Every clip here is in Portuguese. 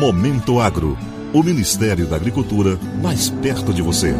Momento Agro. O Ministério da Agricultura mais perto de você.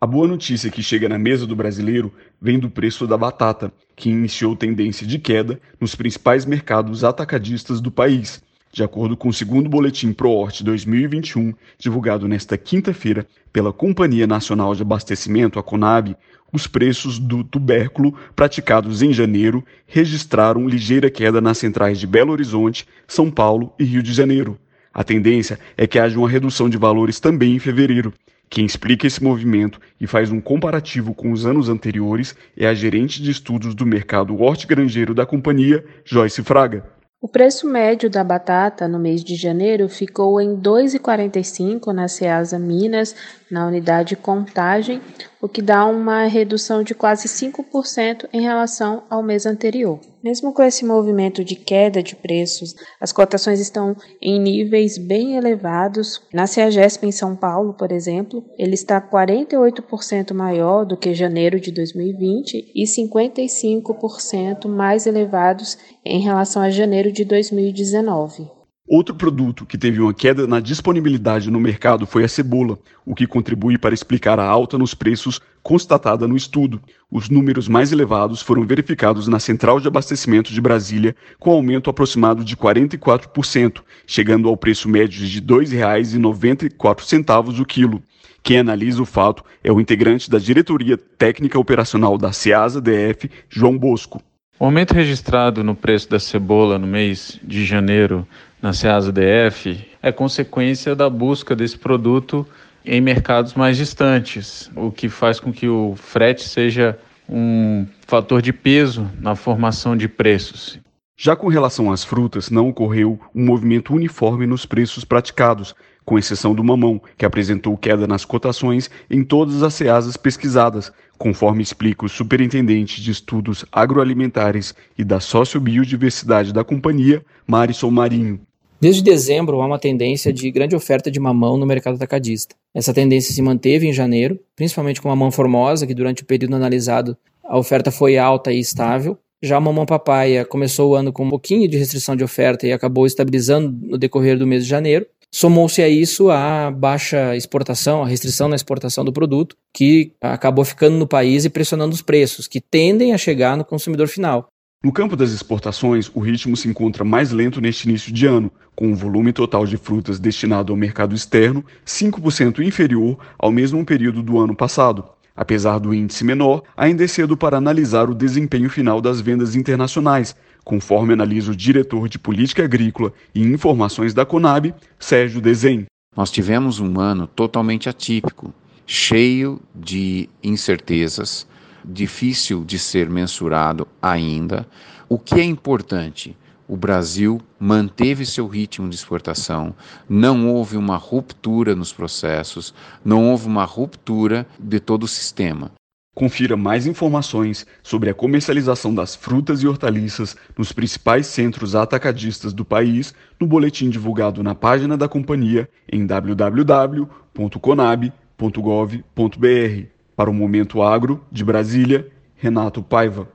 A boa notícia que chega na mesa do brasileiro vem do preço da batata, que iniciou tendência de queda nos principais mercados atacadistas do país. De acordo com o segundo boletim ProHort 2021, divulgado nesta quinta-feira pela Companhia Nacional de Abastecimento, a Conab, os preços do tubérculo praticados em janeiro registraram ligeira queda nas centrais de Belo Horizonte, São Paulo e Rio de Janeiro. A tendência é que haja uma redução de valores também em fevereiro. Quem explica esse movimento e faz um comparativo com os anos anteriores é a gerente de estudos do mercado hortigranjeiro da companhia, Joyce Fraga. O preço médio da batata no mês de janeiro ficou em R$ 2,45 na Ceasa Minas, na unidade Contagem, o que dá uma redução de quase 5% em relação ao mês anterior. Mesmo com esse movimento de queda de preços, as cotações estão em níveis bem elevados. Na Ceagesp em São Paulo, por exemplo, ele está 48% maior do que janeiro de 2020 e 55% mais elevados em relação a janeiro de 2019. Outro produto que teve uma queda na disponibilidade no mercado foi a cebola, o que contribui para explicar a alta nos preços constatada no estudo. Os números mais elevados foram verificados na Central de Abastecimento de Brasília, com aumento aproximado de 44%, chegando ao preço médio de R$ 2,94 o quilo. Quem analisa o fato é o integrante da Diretoria Técnica Operacional da Ceasa DF, João Bosco. O aumento registrado no preço da cebola no mês de janeiro na Ceasa DF é consequência da busca desse produto em mercados mais distantes, o que faz com que o frete seja um fator de peso na formação de preços. Já com relação às frutas, não ocorreu um movimento uniforme nos preços praticados, com exceção do mamão, que apresentou queda nas cotações em todas as ceasas pesquisadas, conforme explica o superintendente de estudos agroalimentares e da sociobiodiversidade da companhia, Marisol Marinho. Desde dezembro, há uma tendência de grande oferta de mamão no mercado atacadista. Essa tendência se manteve em janeiro, principalmente com a mamão formosa, que durante o período analisado a oferta foi alta e estável. Já a mamão papaya começou o ano com um pouquinho de restrição de oferta e acabou estabilizando no decorrer do mês de janeiro. Somou-se a isso a baixa exportação, a restrição na exportação do produto, que acabou ficando no país e pressionando os preços, que tendem a chegar no consumidor final. No campo das exportações, o ritmo se encontra mais lento neste início de ano, com o volume total de frutas destinado ao mercado externo 5% inferior ao mesmo período do ano passado. Apesar do índice menor, ainda é cedo para analisar o desempenho final das vendas internacionais, conforme analisa o diretor de Política Agrícola e Informações da Conab, Sérgio Desen. Nós tivemos um ano totalmente atípico, cheio de incertezas, difícil de ser mensurado ainda. O que é importante? O Brasil manteve seu ritmo de exportação, não houve uma ruptura nos processos, não houve uma ruptura de todo o sistema. Confira mais informações sobre a comercialização das frutas e hortaliças nos principais centros atacadistas do país no boletim divulgado na página da companhia em www.conab.gov.br. Para o Momento Agro, de Brasília, Renato Paiva.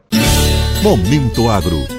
Momento Agro.